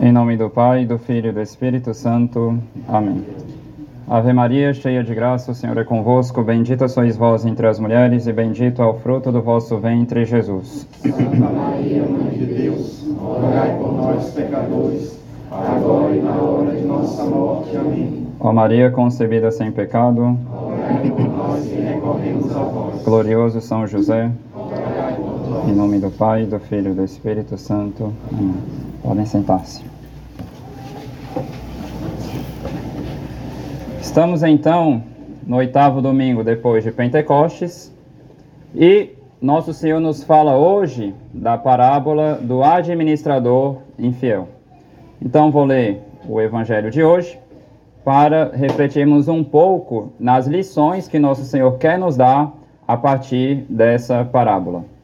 Em nome do Pai, do Filho e do Espírito Santo. Amém. Ave Maria, cheia de graça, o Senhor é convosco. Bendita sois vós entre as mulheres, e bendito é o fruto do vosso ventre, Jesus. Santa Maria, Mãe de Deus, rogai por nós, pecadores, agora e na hora de nossa morte. Amém. Ó Maria, concebida sem pecado, Rogai por nós que recorremos a vós. glorioso São José. Em nome do Pai, do Filho e do Espírito Santo. Amém. Podem sentar-se. Estamos então no oitavo domingo depois de Pentecostes e nosso Senhor nos fala hoje da parábola do administrador infiel. Então vou ler o evangelho de hoje para refletirmos um pouco nas lições que nosso Senhor quer nos dar a partir dessa parábola.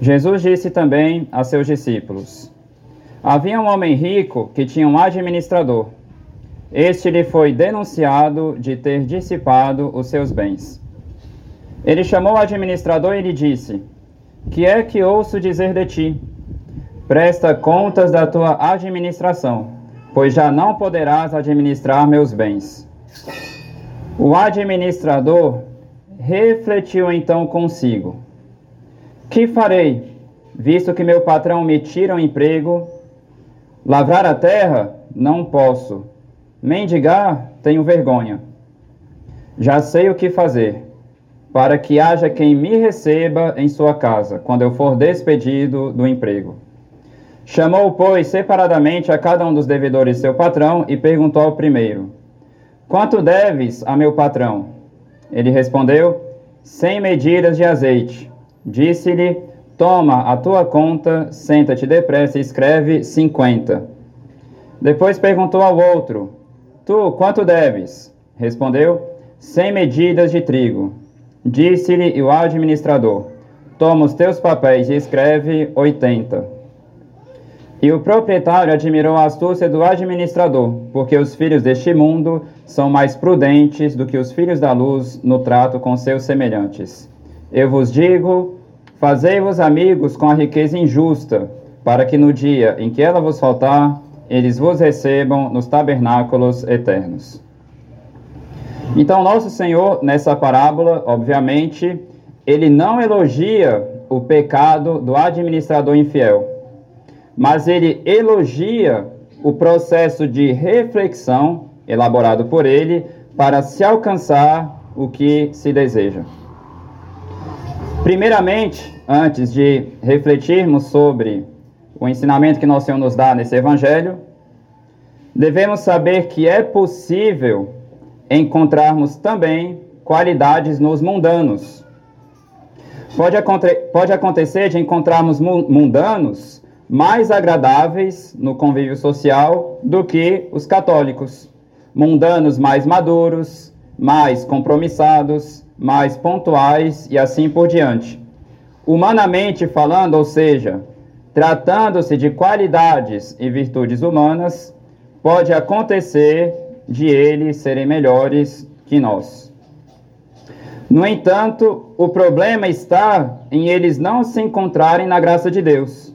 Jesus disse também a seus discípulos: Havia um homem rico que tinha um administrador. Este lhe foi denunciado de ter dissipado os seus bens. Ele chamou o administrador e lhe disse: Que é que ouço dizer de ti? Presta contas da tua administração, pois já não poderás administrar meus bens. O administrador refletiu então consigo: Que farei, visto que meu patrão me tira o emprego? Lavrar a terra? Não posso. Mendigar? Tenho vergonha. Já sei o que fazer, para que haja quem me receba em sua casa, quando eu for despedido do emprego. Chamou, pois, separadamente a cada um dos devedores seu patrão e perguntou ao primeiro: Quanto deves a meu patrão? Ele respondeu: Cem medidas de azeite. Disse-lhe: Toma a tua conta, senta-te depressa e escreve cinquenta. Depois perguntou ao outro: Tu, quanto deves? Respondeu: Cem medidas de trigo. Disse-lhe o administrador: Toma os teus papéis e escreve oitenta. E o proprietário admirou a astúcia do administrador, porque os filhos deste mundo são mais prudentes do que os filhos da luz no trato com seus semelhantes. Eu vos digo: fazei-vos amigos com a riqueza injusta, para que no dia em que ela vos faltar, eles vos recebam nos tabernáculos eternos. Então, nosso Senhor, nessa parábola, obviamente, ele não elogia o pecado do administrador infiel, mas ele elogia o processo de reflexão elaborado por ele para se alcançar o que se deseja. Primeiramente, antes de refletirmos sobre o ensinamento que nosso Senhor nos dá nesse evangelho, devemos saber que é possível encontrarmos também qualidades nos mundanos. Pode, aconte pode acontecer de encontrarmos mundanos mais agradáveis no convívio social do que os católicos. Mundanos mais maduros, mais compromissados, mais pontuais e assim por diante. Humanamente falando, ou seja, tratando-se de qualidades e virtudes humanas, pode acontecer de eles serem melhores que nós. No entanto, o problema está em eles não se encontrarem na graça de Deus.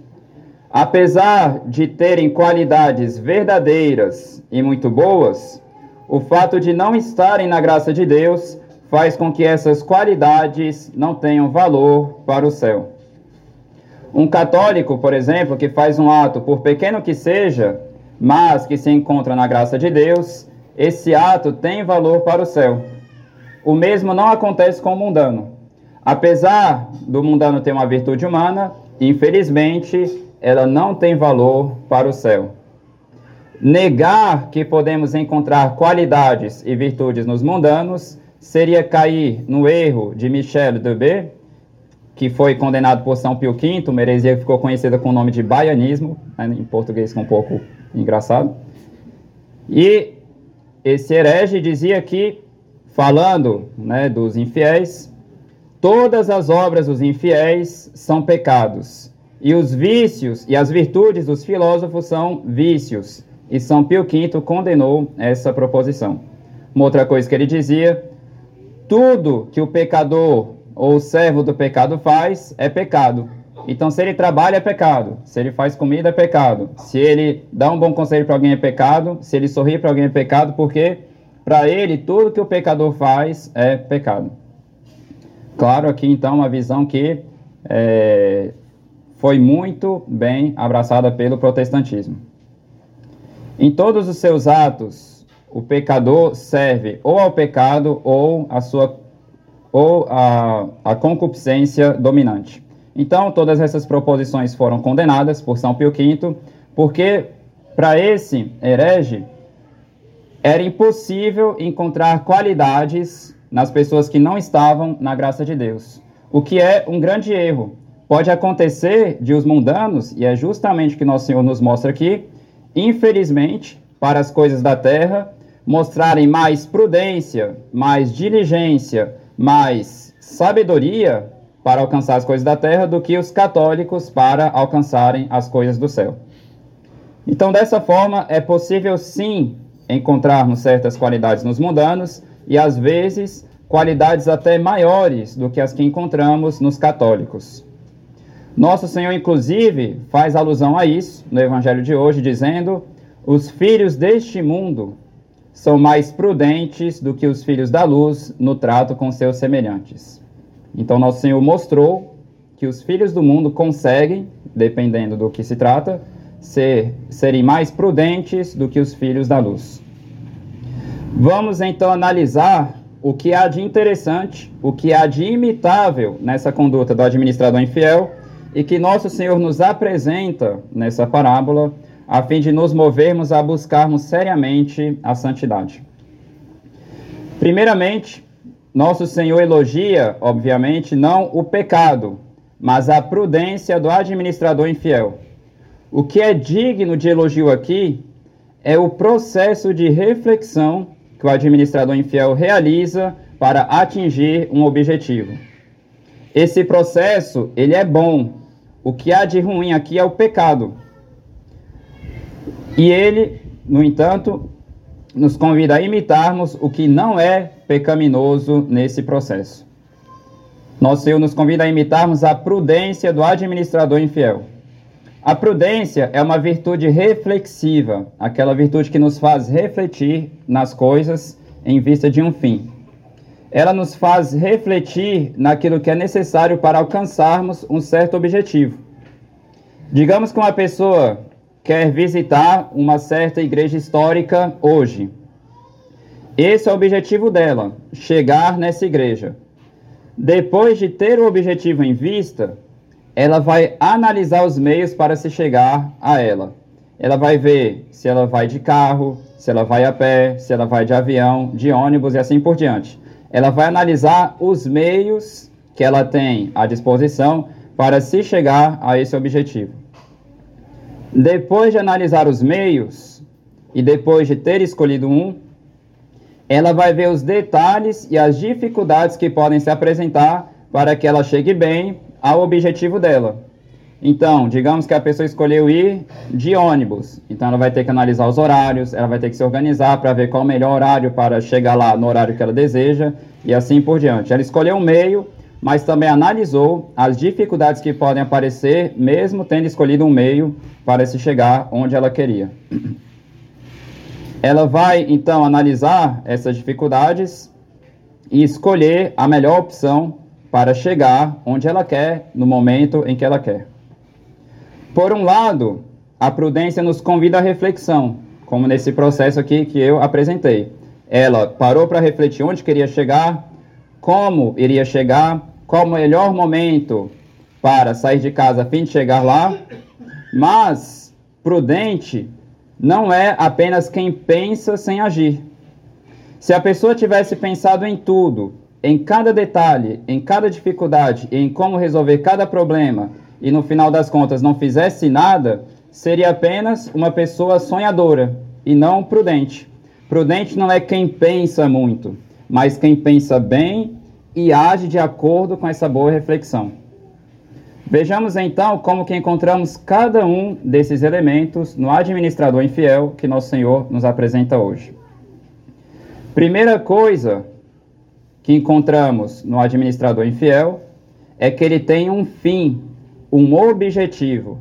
Apesar de terem qualidades verdadeiras e muito boas, o fato de não estarem na graça de Deus faz com que essas qualidades não tenham valor para o céu. Um católico, por exemplo, que faz um ato, por pequeno que seja, mas que se encontra na graça de Deus, esse ato tem valor para o céu. O mesmo não acontece com o mundano. Apesar do mundano ter uma virtude humana, infelizmente, ela não tem valor para o céu. Negar que podemos encontrar qualidades e virtudes nos mundanos seria cair no erro de Michel Debé, que foi condenado por São Pio V, uma heresia que ficou conhecida com o nome de baianismo, né, em português que é um pouco engraçado. E esse herege dizia que, falando né, dos infiéis, todas as obras dos infiéis são pecados, e os vícios e as virtudes dos filósofos são vícios. E São Pio V condenou essa proposição. Uma outra coisa que ele dizia: tudo que o pecador ou o servo do pecado faz é pecado, Então, se ele trabalha, é pecado. Se ele faz comida, é pecado. Se ele dá um bom conselho para alguém, é pecado. Se ele sorri para alguém, é pecado, porque para ele, tudo que o pecador faz é pecado. Claro, aqui então, uma visão que é, foi muito bem abraçada pelo protestantismo. Em todos os seus atos, o pecador serve ou ao pecado ou a sua ou a concupiscência dominante. Então, todas essas proposições foram condenadas por São Pio V, porque para esse herege era impossível encontrar qualidades nas pessoas que não estavam na graça de Deus, o que é um grande erro. Pode acontecer de os mundanos, e é justamente o que nosso Senhor nos mostra aqui, infelizmente, para as coisas da terra, mostrarem mais prudência, mais diligência, mais sabedoria para alcançar as coisas da terra do que os católicos para alcançarem as coisas do céu. Então, dessa forma, é possível sim encontrarmos certas qualidades nos mundanos e às vezes qualidades até maiores do que as que encontramos nos católicos. Nosso Senhor, inclusive, faz alusão a isso no Evangelho de hoje, dizendo: Os filhos deste mundo são mais prudentes do que os filhos da luz no trato com seus semelhantes. Então, nosso Senhor mostrou que os filhos do mundo conseguem, dependendo do que se trata, ser, serem mais prudentes do que os filhos da luz. Vamos então analisar o que há de interessante, o que há de imitável nessa conduta do administrador infiel e que nosso Senhor nos apresenta nessa parábola, a fim de nos movermos a buscarmos seriamente a santidade. Primeiramente, nosso Senhor elogia, obviamente, não o pecado, mas a prudência do administrador infiel. O que é digno de elogio aqui é o processo de reflexão que o administrador infiel realiza para atingir um objetivo. Esse processo, ele é bom. O que há de ruim aqui é o pecado. E ele, no entanto, nos convida a imitarmos o que não é pecaminoso nesse processo. Nosso Senhor nos convida a imitarmos a prudência do administrador infiel. A prudência é uma virtude reflexiva, aquela virtude que nos faz refletir nas coisas em vista de um fim. Ela nos faz refletir naquilo que é necessário para alcançarmos um certo objetivo. Digamos que uma pessoa quer visitar uma certa igreja histórica hoje. Esse é o objetivo dela, chegar nessa igreja. Depois de ter o objetivo em vista, ela vai analisar os meios para se chegar a ela. Ela vai ver se ela vai de carro, se ela vai a pé, se ela vai de avião, de ônibus e assim por diante. Ela vai analisar os meios que ela tem à disposição para se chegar a esse objetivo. Depois de analisar os meios e depois de ter escolhido um, ela vai ver os detalhes e as dificuldades que podem se apresentar para que ela chegue bem ao objetivo dela. Então, digamos que a pessoa escolheu ir de ônibus, então ela vai ter que analisar os horários, ela vai ter que se organizar para ver qual o melhor horário para chegar lá no horário que ela deseja e assim por diante. Ela escolheu um meio, mas também analisou as dificuldades que podem aparecer, mesmo tendo escolhido um meio para se chegar onde ela queria. Ela vai então analisar essas dificuldades e escolher a melhor opção para chegar onde ela quer, no momento em que ela quer. Por um lado, a prudência nos convida à reflexão, como nesse processo aqui que eu apresentei. Ela parou para refletir onde queria chegar, como iria chegar, qual o melhor momento para sair de casa a fim de chegar lá. Mas prudente não é apenas quem pensa sem agir. Se a pessoa tivesse pensado em tudo em cada detalhe, em cada dificuldade, em como resolver cada problema e no final das contas não fizesse nada, seria apenas uma pessoa sonhadora e não prudente. Prudente não é quem pensa muito, mas quem pensa bem e age de acordo com essa boa reflexão. Vejamos então como que encontramos cada um desses elementos no administrador infiel que nosso Senhor nos apresenta hoje. Primeira coisa que encontramos no administrador infiel é que ele tem um fim um objetivo.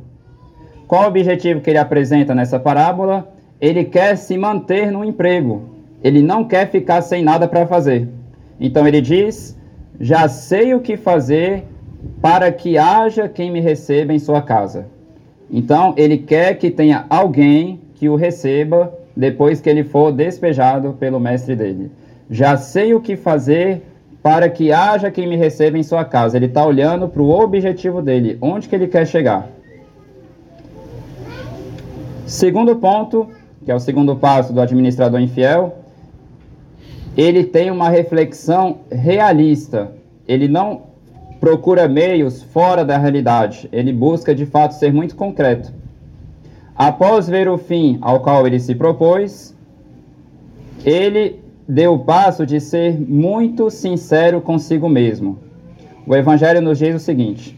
Qual o objetivo que ele apresenta nessa parábola? Ele quer se manter no emprego. Ele não quer ficar sem nada para fazer. Então ele diz: Já sei o que fazer para que haja quem me receba em sua casa. Então ele quer que tenha alguém que o receba depois que ele for despejado pelo mestre dele. Já sei o que fazer para que haja quem me receba em sua casa. Ele está olhando para o objetivo dele, onde que ele quer chegar. Segundo ponto, que é o segundo passo do administrador infiel, ele tem uma reflexão realista. Ele não procura meios fora da realidade. Ele busca de fato ser muito concreto. Após ver o fim ao qual ele se propôs, ele deu o passo de ser muito sincero consigo mesmo. O Evangelho nos diz o seguinte: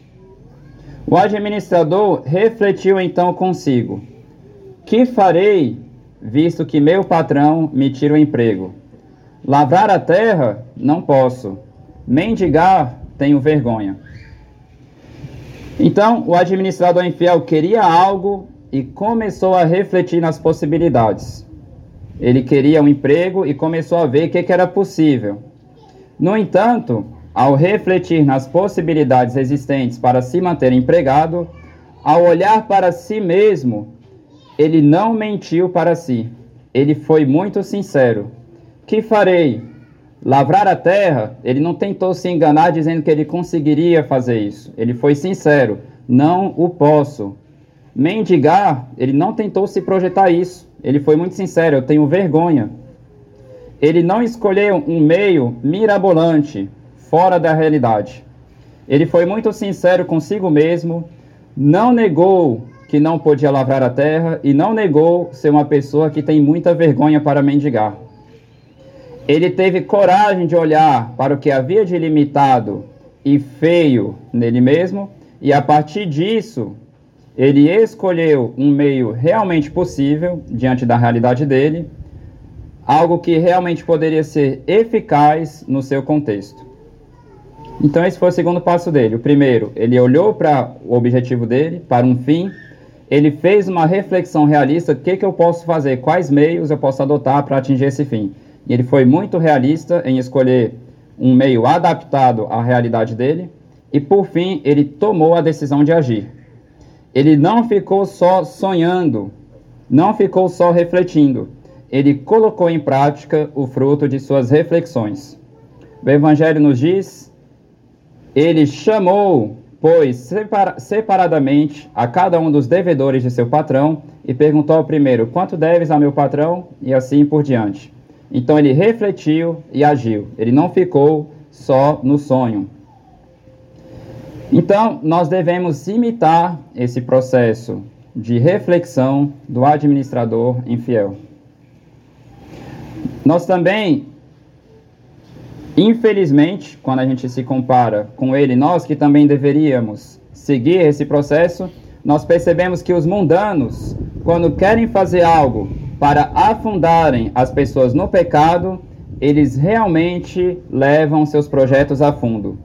O administrador refletiu então consigo: Que farei, visto que meu patrão me tira o emprego? Lavrar a terra? Não posso. Mendigar? Tenho vergonha. Então, o administrador infiel queria algo e começou a refletir nas possibilidades. Ele queria um emprego e começou a ver o que, que era possível. No entanto, ao refletir nas possibilidades existentes para se manter empregado, ao olhar para si mesmo, ele não mentiu para si. Ele foi muito sincero. Que farei? Lavrar a terra? Ele não tentou se enganar dizendo que ele conseguiria fazer isso. Ele foi sincero. Não o posso. Mendigar? Ele não tentou se projetar isso. Ele foi muito sincero, eu tenho vergonha. Ele não escolheu um meio mirabolante, fora da realidade. Ele foi muito sincero consigo mesmo, não negou que não podia lavrar a terra e não negou ser uma pessoa que tem muita vergonha para mendigar. Ele teve coragem de olhar para o que havia de limitado e feio nele mesmo, e a partir disso ele escolheu um meio realmente possível diante da realidade dele, algo que realmente poderia ser eficaz no seu contexto. Então esse foi o segundo passo dele. O primeiro, ele olhou para o objetivo dele, para um fim, ele fez uma reflexão realista, o que, que eu posso fazer, quais meios eu posso adotar para atingir esse fim. E ele foi muito realista em escolher um meio adaptado à realidade dele, e por fim ele tomou a decisão de agir. Ele não ficou só sonhando, não ficou só refletindo. Ele colocou em prática o fruto de suas reflexões. O Evangelho nos diz: ele chamou, pois, separadamente a cada um dos devedores de seu patrão e perguntou ao primeiro: Quanto deves a meu patrão? E assim por diante. Então ele refletiu e agiu. Ele não ficou só no sonho. Então, nós devemos imitar esse processo de reflexão do administrador infiel. Nós também, infelizmente, quando a gente se compara com ele, nós que também deveríamos seguir esse processo, nós percebemos que os mundanos, quando querem fazer algo para afundarem as pessoas no pecado, eles realmente levam seus projetos a fundo.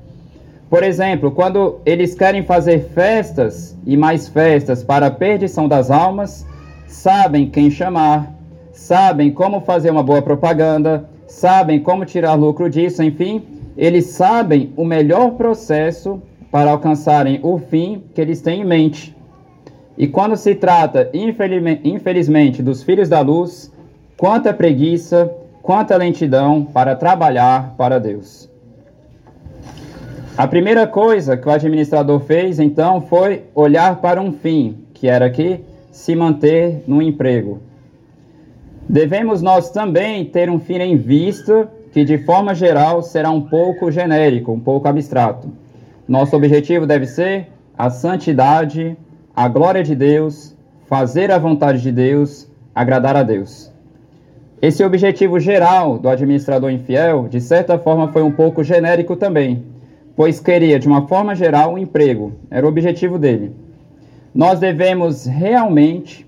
Por exemplo, quando eles querem fazer festas e mais festas para a perdição das almas, sabem quem chamar, sabem como fazer uma boa propaganda, sabem como tirar lucro disso, enfim, eles sabem o melhor processo para alcançarem o fim que eles têm em mente. E quando se trata, infelizmente, dos filhos da luz, quanta preguiça, quanta lentidão para trabalhar para Deus. A primeira coisa que o administrador fez, então, foi olhar para um fim, que era que se manter no emprego. Devemos nós também ter um fim em vista que, de forma geral, será um pouco genérico, um pouco abstrato. Nosso objetivo deve ser a santidade, a glória de Deus, fazer a vontade de Deus, agradar a Deus. Esse objetivo geral do administrador infiel, de certa forma, foi um pouco genérico também pois queria, de uma forma geral, um emprego. Era o objetivo dele. Nós devemos realmente,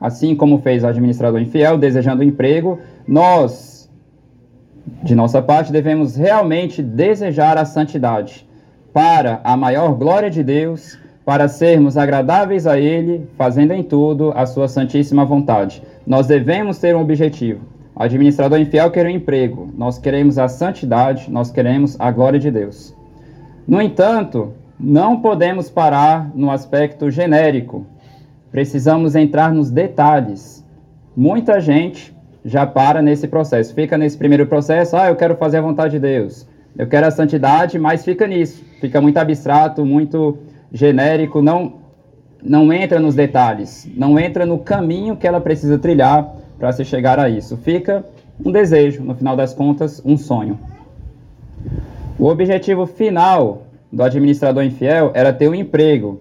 assim como fez o administrador infiel, desejando um emprego, nós, de nossa parte, devemos realmente desejar a santidade, para a maior glória de Deus, para sermos agradáveis a Ele, fazendo em tudo a Sua santíssima vontade. Nós devemos ter um objetivo. O administrador infiel quer um emprego. Nós queremos a santidade, nós queremos a glória de Deus. No entanto, não podemos parar no aspecto genérico. Precisamos entrar nos detalhes. Muita gente já para nesse processo, fica nesse primeiro processo, ah, eu quero fazer a vontade de Deus, eu quero a santidade, mas fica nisso, fica muito abstrato, muito genérico, não, não entra nos detalhes, não entra no caminho que ela precisa trilhar para se chegar a isso. Fica um desejo, no final das contas, um sonho. O objetivo final do administrador infiel era ter um emprego,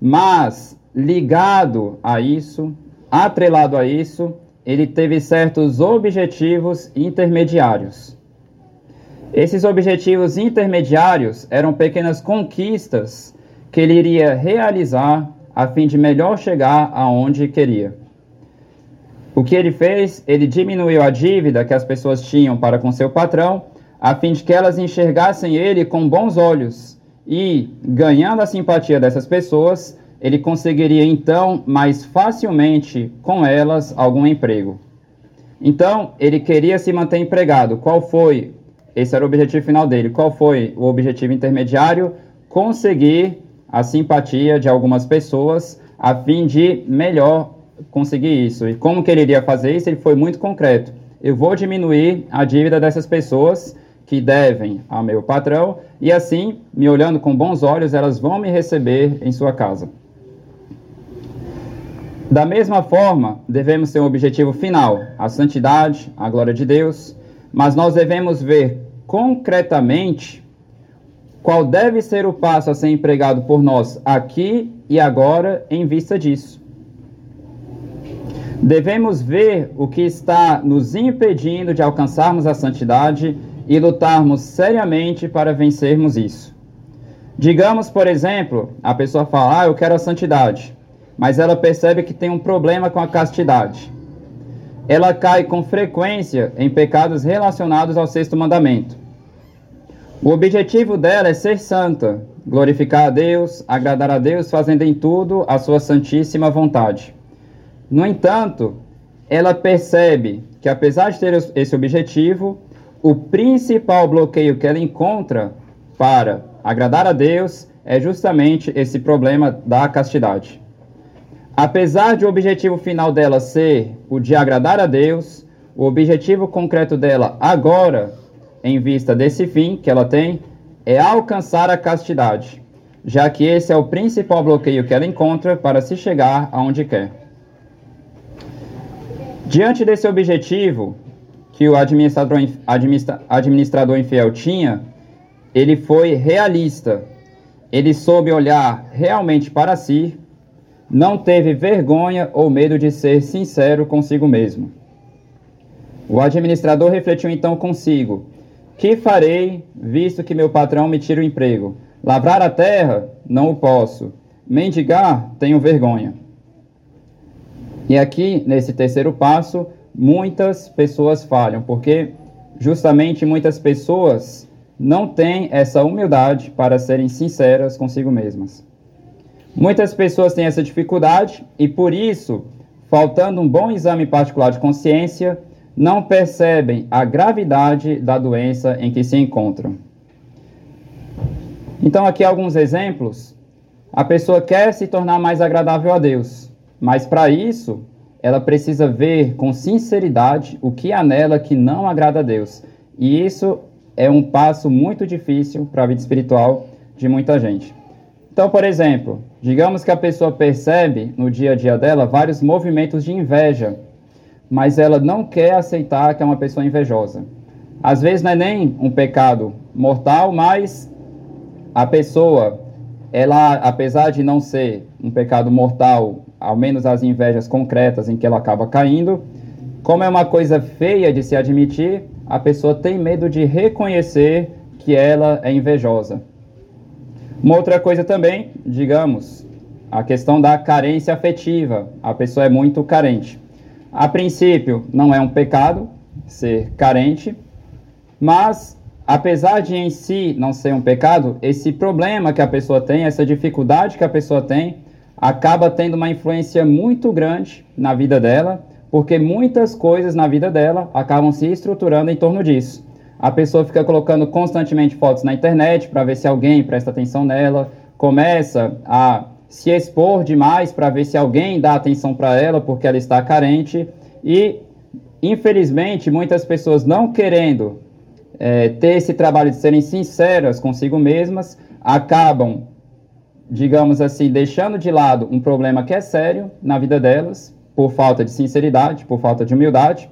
mas ligado a isso, atrelado a isso, ele teve certos objetivos intermediários. Esses objetivos intermediários eram pequenas conquistas que ele iria realizar a fim de melhor chegar aonde queria. O que ele fez? Ele diminuiu a dívida que as pessoas tinham para com seu patrão, a fim de que elas enxergassem ele com bons olhos e, ganhando a simpatia dessas pessoas, ele conseguiria então mais facilmente com elas algum emprego. Então, ele queria se manter empregado. Qual foi? Esse era o objetivo final dele. Qual foi o objetivo intermediário? Conseguir a simpatia de algumas pessoas a fim de melhor conseguir isso. E como que ele iria fazer isso? Ele foi muito concreto. Eu vou diminuir a dívida dessas pessoas que devem ao meu patrão e assim, me olhando com bons olhos, elas vão me receber em sua casa. Da mesma forma, devemos ter um objetivo final, a santidade, a glória de Deus, mas nós devemos ver concretamente qual deve ser o passo a ser empregado por nós aqui e agora em vista disso. Devemos ver o que está nos impedindo de alcançarmos a santidade e lutarmos seriamente para vencermos isso. Digamos, por exemplo, a pessoa fala: Ah, eu quero a santidade, mas ela percebe que tem um problema com a castidade. Ela cai com frequência em pecados relacionados ao sexto mandamento. O objetivo dela é ser santa, glorificar a Deus, agradar a Deus, fazendo em tudo a sua santíssima vontade. No entanto, ela percebe que, apesar de ter esse objetivo, o principal bloqueio que ela encontra para agradar a Deus é justamente esse problema da castidade. Apesar de o objetivo final dela ser o de agradar a Deus, o objetivo concreto dela agora em vista desse fim que ela tem é alcançar a castidade, já que esse é o principal bloqueio que ela encontra para se chegar aonde quer. Diante desse objetivo que o administrador, administra, administrador infiel tinha, ele foi realista. Ele soube olhar realmente para si, não teve vergonha ou medo de ser sincero consigo mesmo. O administrador refletiu então consigo: que farei, visto que meu patrão me tira o emprego? Lavrar a terra? Não o posso. Mendigar? Tenho vergonha. E aqui, nesse terceiro passo, muitas pessoas falham, porque justamente muitas pessoas não têm essa humildade para serem sinceras consigo mesmas. Muitas pessoas têm essa dificuldade e, por isso, faltando um bom exame particular de consciência, não percebem a gravidade da doença em que se encontram. Então, aqui alguns exemplos. A pessoa quer se tornar mais agradável a Deus, mas para isso ela precisa ver com sinceridade o que há nela que não agrada a Deus. E isso é um passo muito difícil para a vida espiritual de muita gente. Então, por exemplo, digamos que a pessoa percebe no dia a dia dela vários movimentos de inveja mas ela não quer aceitar que é uma pessoa invejosa. Às vezes não é nem um pecado mortal, mas a pessoa, ela, apesar de não ser um pecado mortal, ao menos as invejas concretas em que ela acaba caindo, como é uma coisa feia de se admitir, a pessoa tem medo de reconhecer que ela é invejosa. Uma outra coisa também, digamos, a questão da carência afetiva. A pessoa é muito carente. A princípio, não é um pecado ser carente, mas apesar de em si não ser um pecado, esse problema que a pessoa tem, essa dificuldade que a pessoa tem, acaba tendo uma influência muito grande na vida dela, porque muitas coisas na vida dela acabam se estruturando em torno disso. A pessoa fica colocando constantemente fotos na internet para ver se alguém presta atenção nela, começa a se expor demais para ver se alguém dá atenção para ela porque ela está carente. E infelizmente muitas pessoas não querendo é, ter esse trabalho de serem sinceras consigo mesmas acabam digamos assim deixando de lado um problema que é sério na vida delas por falta de sinceridade por falta de humildade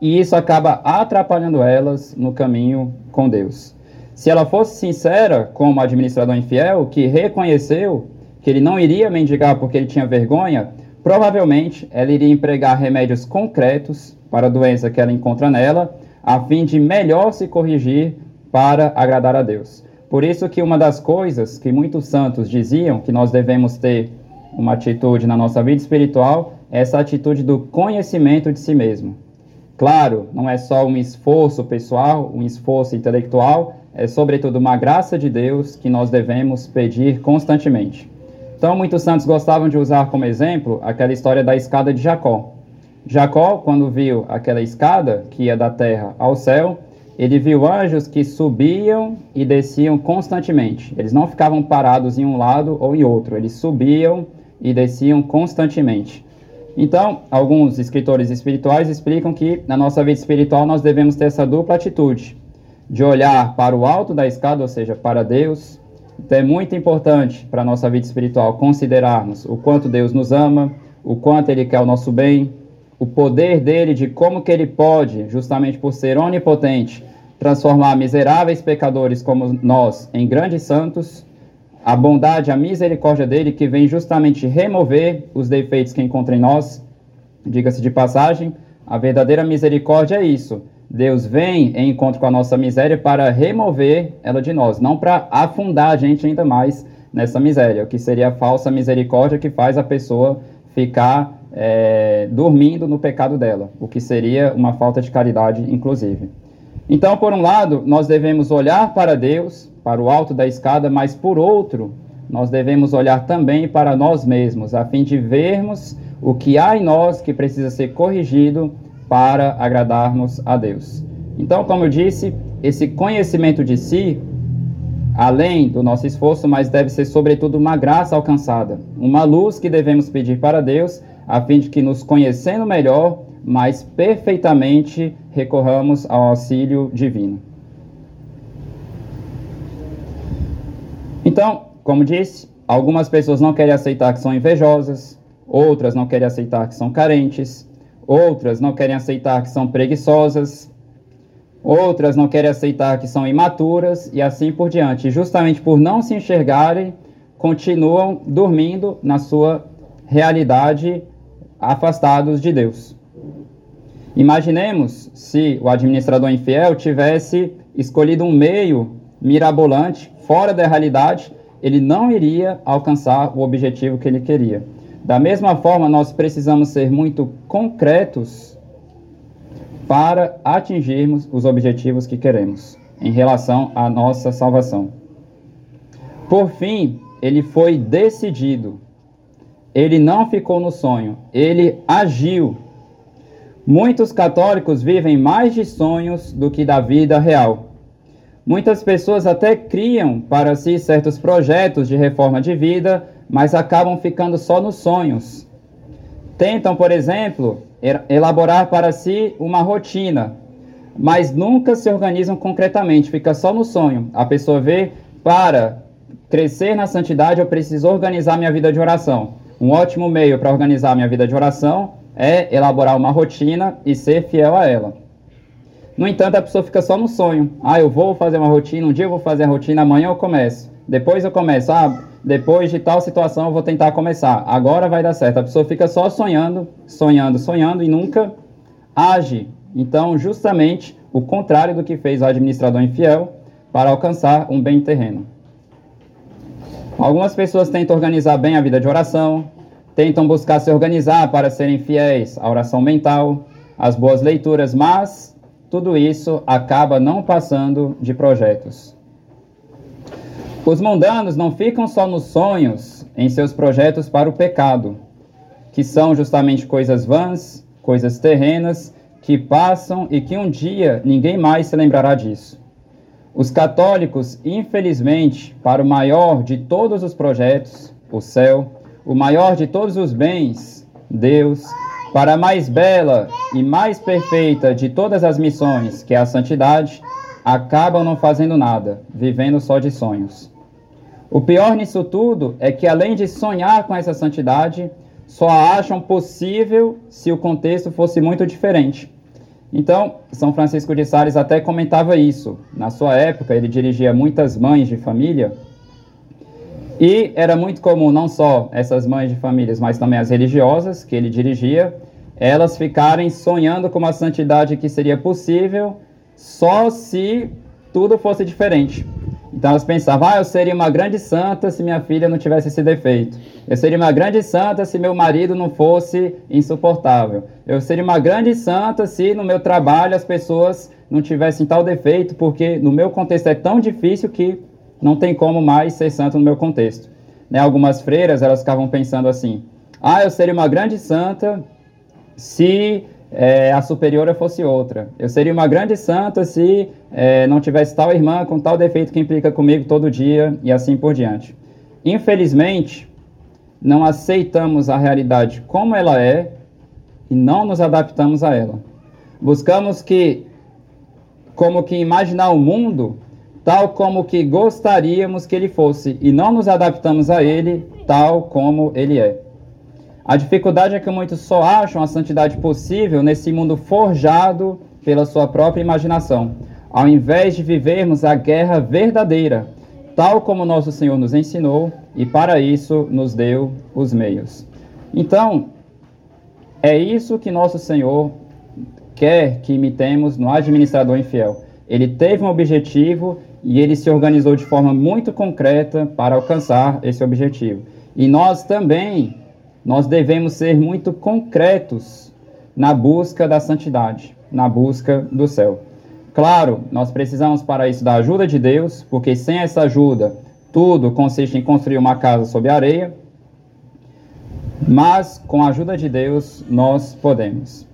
e isso acaba atrapalhando elas no caminho com Deus. Se ela fosse sincera como administrador infiel que reconheceu que ele não iria mendigar porque ele tinha vergonha, provavelmente ela iria empregar remédios concretos para a doença que ela encontra nela, a fim de melhor se corrigir para agradar a Deus. Por isso que uma das coisas que muitos santos diziam que nós devemos ter uma atitude na nossa vida espiritual é essa atitude do conhecimento de si mesmo. Claro, não é só um esforço pessoal, um esforço intelectual, é sobretudo uma graça de Deus que nós devemos pedir constantemente. Então, muitos santos gostavam de usar como exemplo aquela história da escada de Jacó. Jacó, quando viu aquela escada que ia da terra ao céu, ele viu anjos que subiam e desciam constantemente. Eles não ficavam parados em um lado ou em outro, eles subiam e desciam constantemente. Então, alguns escritores espirituais explicam que na nossa vida espiritual nós devemos ter essa dupla atitude de olhar para o alto da escada, ou seja, para Deus, então é muito importante para a nossa vida espiritual considerarmos o quanto Deus nos ama, o quanto Ele quer o nosso bem, o poder dele, de como que Ele pode, justamente por ser onipotente, transformar miseráveis pecadores como nós em grandes santos, a bondade, a misericórdia dele que vem justamente remover os defeitos que encontra em nós. Diga-se de passagem, a verdadeira misericórdia é isso Deus vem em encontro com a nossa miséria para remover ela de nós, não para afundar a gente ainda mais nessa miséria, o que seria a falsa misericórdia que faz a pessoa ficar é, dormindo no pecado dela, o que seria uma falta de caridade, inclusive. Então, por um lado, nós devemos olhar para Deus, para o alto da escada, mas por outro, nós devemos olhar também para nós mesmos, a fim de vermos o que há em nós que precisa ser corrigido para agradarmos a Deus. Então, como eu disse, esse conhecimento de si, além do nosso esforço, mas deve ser sobretudo uma graça alcançada, uma luz que devemos pedir para Deus, a fim de que nos conhecendo melhor, mais perfeitamente recorramos ao auxílio divino. Então, como disse, algumas pessoas não querem aceitar que são invejosas, outras não querem aceitar que são carentes, outras não querem aceitar que são preguiçosas, outras não querem aceitar que são imaturas e assim por diante. Justamente por não se enxergarem, continuam dormindo na sua realidade, afastados de Deus. Imaginemos se o administrador infiel tivesse escolhido um meio mirabolante, fora da realidade, ele não iria alcançar o objetivo que ele queria. Da mesma forma, nós precisamos ser muito concretos para atingirmos os objetivos que queremos em relação à nossa salvação. Por fim, ele foi decidido. Ele não ficou no sonho, ele agiu. Muitos católicos vivem mais de sonhos do que da vida real. Muitas pessoas até criam para si certos projetos de reforma de vida, mas acabam ficando só nos sonhos. Tentam, por exemplo, elaborar para si uma rotina, mas nunca se organizam concretamente, fica só no sonho. A pessoa vê, para crescer na santidade, eu preciso organizar minha vida de oração. Um ótimo meio para organizar minha vida de oração é elaborar uma rotina e ser fiel a ela. No entanto, a pessoa fica só no sonho. Ah, eu vou fazer uma rotina, um dia eu vou fazer a rotina, amanhã eu começo. Depois eu começo. Ah, depois de tal situação eu vou tentar começar. Agora vai dar certo. A pessoa fica só sonhando, sonhando, sonhando e nunca age. Então, justamente o contrário do que fez o administrador infiel para alcançar um bem terreno. Algumas pessoas tentam organizar bem a vida de oração, tentam buscar se organizar para serem fiéis à oração mental, às boas leituras, mas tudo isso acaba não passando de projetos. Os mundanos não ficam só nos sonhos em seus projetos para o pecado, que são justamente coisas vãs, coisas terrenas, que passam e que um dia ninguém mais se lembrará disso. Os católicos, infelizmente, para o maior de todos os projetos, o céu, o maior de todos os bens, Deus, para a mais bela e mais perfeita de todas as missões, que é a santidade, acabam não fazendo nada, vivendo só de sonhos. O pior nisso tudo é que, além de sonhar com essa santidade, só a acham possível se o contexto fosse muito diferente. Então, São Francisco de Sales até comentava isso. Na sua época, ele dirigia muitas mães de família e era muito comum não só essas mães de famílias, mas também as religiosas que ele dirigia, elas ficarem sonhando com uma santidade que seria possível só se tudo fosse diferente. Então elas pensavam, ah, eu seria uma grande santa se minha filha não tivesse esse defeito. Eu seria uma grande santa se meu marido não fosse insuportável. Eu seria uma grande santa se no meu trabalho as pessoas não tivessem tal defeito, porque no meu contexto é tão difícil que não tem como mais ser santo no meu contexto. Né, algumas freiras, elas ficavam pensando assim, ah, eu seria uma grande santa se é, a superiora fosse outra. Eu seria uma grande santa se é, não tivesse tal irmã com tal defeito que implica comigo todo dia e assim por diante. Infelizmente, não aceitamos a realidade como ela é e não nos adaptamos a ela. Buscamos que, como que imaginar o mundo tal como que gostaríamos que ele fosse, e não nos adaptamos a ele tal como ele é. A dificuldade é que muitos só acham a santidade possível nesse mundo forjado pela sua própria imaginação, ao invés de vivermos a guerra verdadeira, tal como nosso Senhor nos ensinou e para isso nos deu os meios. Então, é isso que nosso Senhor quer que imitemos no administrador infiel. Ele teve um objetivo e ele se organizou de forma muito concreta para alcançar esse objetivo. E nós também, nós devemos ser muito concretos na busca da santidade, na busca do céu. Claro, nós precisamos para isso da ajuda de Deus, porque sem essa ajuda, tudo consiste em construir uma casa sob areia, mas com a ajuda de Deus nós podemos.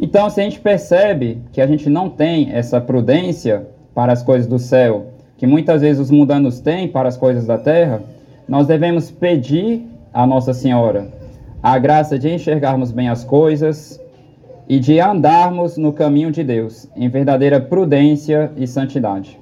Então, se a gente percebe que a gente não tem essa prudência para as coisas do céu, que muitas vezes os mundanos têm para as coisas da terra, nós devemos pedir a Nossa Senhora a graça de enxergarmos bem as coisas e de andarmos no caminho de Deus, em verdadeira prudência e santidade.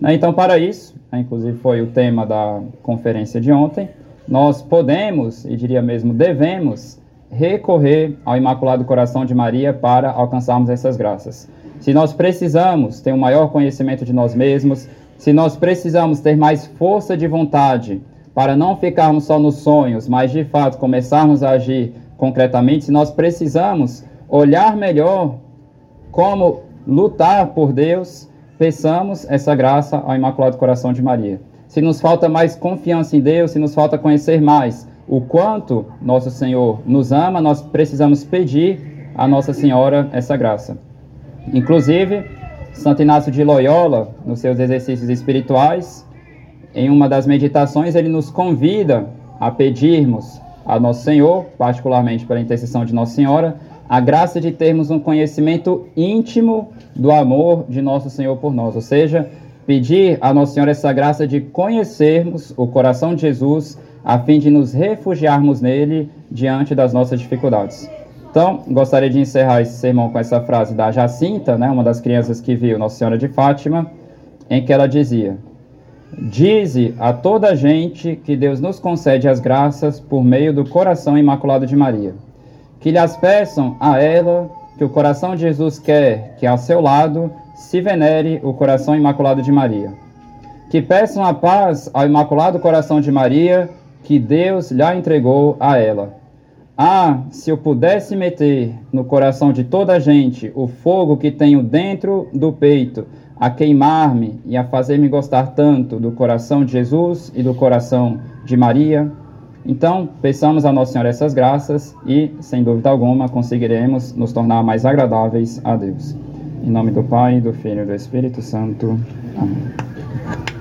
Né, então, para isso, né, inclusive foi o tema da conferência de ontem, nós podemos, e diria mesmo devemos, recorrer ao Imaculado Coração de Maria para alcançarmos essas graças. Se nós precisamos ter um maior conhecimento de nós mesmos, se nós precisamos ter mais força de vontade para não ficarmos só nos sonhos, mas de fato começarmos a agir concretamente, nós precisamos olhar melhor como lutar por Deus, peçamos essa graça ao Imaculado Coração de Maria. Se nos falta mais confiança em Deus, se nos falta conhecer mais o quanto nosso Senhor nos ama, nós precisamos pedir a Nossa Senhora essa graça. Inclusive, Santo Inácio de Loyola, nos seus exercícios espirituais, em uma das meditações, ele nos convida a pedirmos a Nosso Senhor, particularmente pela intercessão de Nossa Senhora, a graça de termos um conhecimento íntimo do amor de Nosso Senhor por nós, ou seja, pedir a Nossa Senhora essa graça de conhecermos o coração de Jesus a fim de nos refugiarmos nele diante das nossas dificuldades. Então, gostaria de encerrar esse sermão com essa frase da Jacinta, né, uma das crianças que viu Nossa Senhora de Fátima, em que ela dizia: Dize a toda a gente que Deus nos concede as graças por meio do coração imaculado de Maria. Que lhes peçam a ela que o coração de Jesus quer que ao seu lado se venere o coração imaculado de Maria. Que peçam a paz ao imaculado coração de Maria que Deus lhe entregou a ela. Ah, se eu pudesse meter no coração de toda a gente o fogo que tenho dentro do peito, a queimar-me e a fazer-me gostar tanto do coração de Jesus e do coração de Maria. Então, peçamos a Nossa Senhora essas graças e, sem dúvida alguma, conseguiremos nos tornar mais agradáveis a Deus. Em nome do Pai, do Filho e do Espírito Santo. Amém.